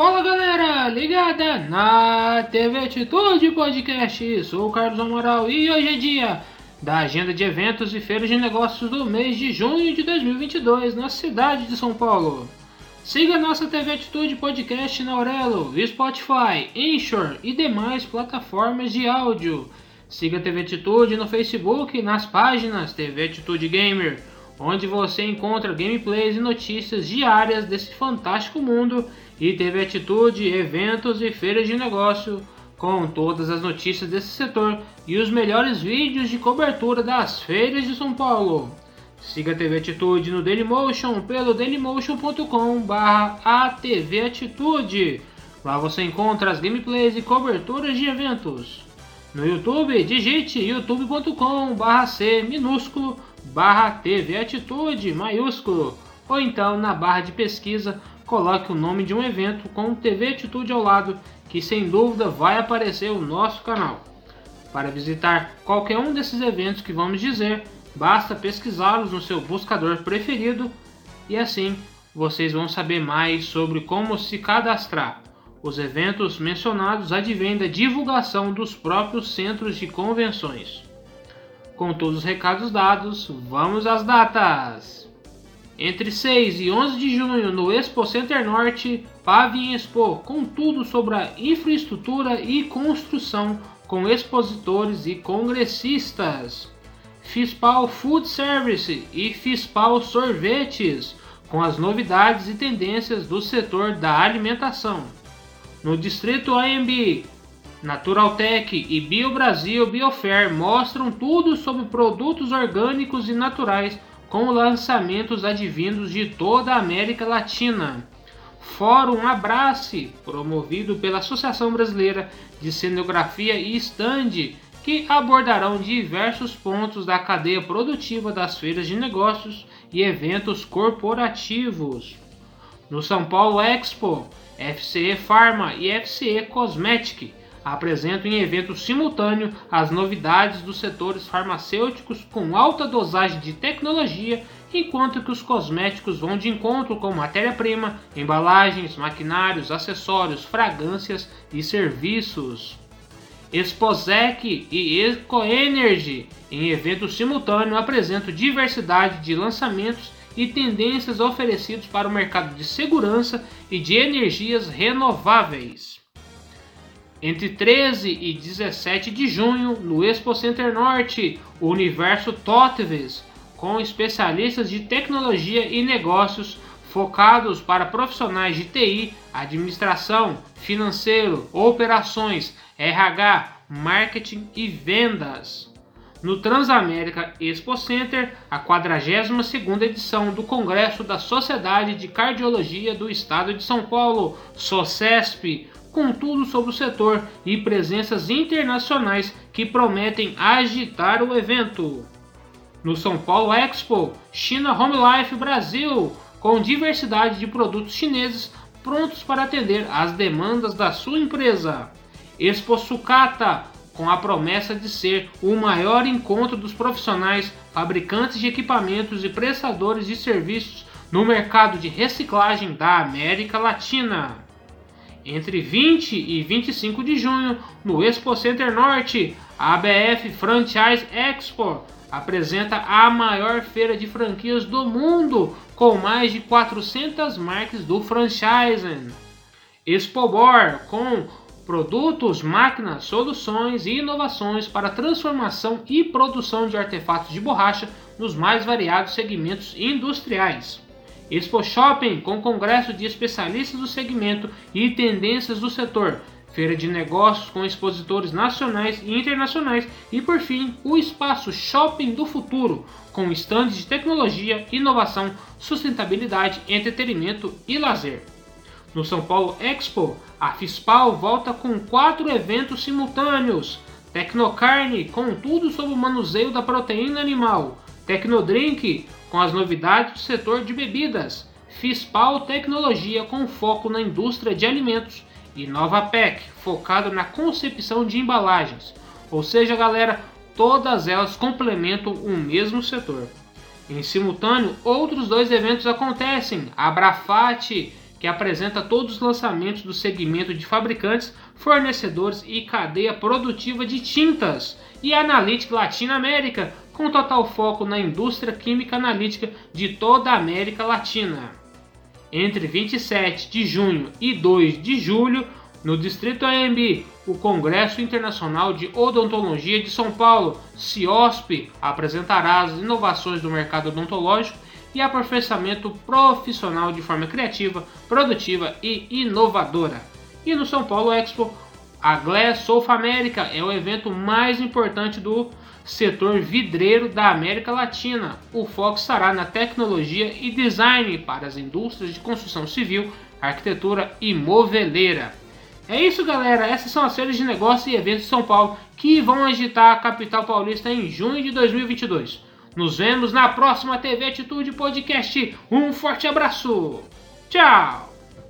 Fala galera, ligada na TV Atitude Podcast. Sou o Carlos Amaral e hoje é dia da agenda de eventos e feiras de negócios do mês de junho de 2022 na cidade de São Paulo. Siga nossa TV Atitude Podcast na Aurelo, Spotify, Anchor e demais plataformas de áudio. Siga a TV Atitude no Facebook nas páginas TV Atitude Gamer, onde você encontra gameplays e notícias diárias desse fantástico mundo e TV Atitude, eventos e feiras de negócio com todas as notícias desse setor e os melhores vídeos de cobertura das feiras de São Paulo. Siga a TV Atitude no Dailymotion pelo dailymotion.com/atvatitude. Lá você encontra as gameplays e coberturas de eventos. No YouTube, digite youtube.com/c minúsculo barra TV Atitude maiúsculo ou então na barra de pesquisa coloque o nome de um evento com TV Atitude ao lado, que sem dúvida vai aparecer o nosso canal. Para visitar qualquer um desses eventos que vamos dizer, basta pesquisá-los no seu buscador preferido e assim vocês vão saber mais sobre como se cadastrar. Os eventos mencionados advêm da divulgação dos próprios centros de convenções. Com todos os recados dados, vamos às datas! Entre 6 e 11 de junho no Expo Center Norte, Pavin Expo, com tudo sobre a infraestrutura e construção, com expositores e congressistas. Fispal Food Service e Fispal Sorvetes, com as novidades e tendências do setor da alimentação. No distrito AMB, Naturaltech e BioBrasil Biofair mostram tudo sobre produtos orgânicos e naturais com lançamentos advindos de toda a América Latina. Fórum Abrace, promovido pela Associação Brasileira de Cenografia e Stand, que abordarão diversos pontos da cadeia produtiva das feiras de negócios e eventos corporativos. No São Paulo Expo, FCE Pharma e FCE Cosmetic apresentam em evento simultâneo as novidades dos setores farmacêuticos com alta dosagem de tecnologia, enquanto que os cosméticos vão de encontro com matéria-prima, embalagens, maquinários, acessórios, fragrâncias e serviços. Exposec e EcoEnergy, em evento simultâneo, apresentam diversidade de lançamentos e tendências oferecidos para o mercado de segurança e de energias renováveis. Entre 13 e 17 de junho, no Expo Center Norte, o Universo Totves, com especialistas de tecnologia e negócios focados para profissionais de TI, administração, financeiro, operações, RH, marketing e vendas. No Transamérica Expo Center, a 42ª edição do Congresso da Sociedade de Cardiologia do Estado de São Paulo, SOCESP, com tudo sobre o setor e presenças internacionais que prometem agitar o evento. No São Paulo Expo, China Home Life Brasil, com diversidade de produtos chineses prontos para atender às demandas da sua empresa. Expo Sucata, com a promessa de ser o maior encontro dos profissionais, fabricantes de equipamentos e prestadores de serviços no mercado de reciclagem da América Latina. Entre 20 e 25 de junho, no Expo Center Norte, a ABF Franchise Expo apresenta a maior feira de franquias do mundo, com mais de 400 marcas do franchising. Expobor, com produtos, máquinas, soluções e inovações para transformação e produção de artefatos de borracha nos mais variados segmentos industriais. Expo Shopping, com congresso de especialistas do segmento e tendências do setor, feira de negócios com expositores nacionais e internacionais. E, por fim, o espaço Shopping do Futuro, com estandes de tecnologia, inovação, sustentabilidade, entretenimento e lazer. No São Paulo Expo, a Fispal volta com quatro eventos simultâneos: Tecnocarne, com tudo sobre o manuseio da proteína animal, Tecnodrink, com as novidades do setor de bebidas, Fispal Tecnologia com foco na indústria de alimentos e Nova PEC, focado na concepção de embalagens. Ou seja, galera, todas elas complementam o mesmo setor. Em simultâneo, outros dois eventos acontecem: Abrafate, que apresenta todos os lançamentos do segmento de fabricantes, fornecedores e cadeia produtiva de tintas, e a Analytic Latinoamérica, com total foco na indústria química analítica de toda a América Latina. Entre 27 de junho e 2 de julho, no Distrito AMB, o Congresso Internacional de Odontologia de São Paulo, CIOSP, apresentará as inovações do mercado odontológico e aperfeiçoamento profissional de forma criativa, produtiva e inovadora. E no São Paulo Expo, a Glass South America é o evento mais importante do setor vidreiro da América Latina. O foco estará na tecnologia e design para as indústrias de construção civil, arquitetura e moveleira. É isso, galera. Essas são as feiras de negócios e eventos de São Paulo que vão agitar a capital paulista em junho de 2022. Nos vemos na próxima TV Atitude Podcast. Um forte abraço. Tchau.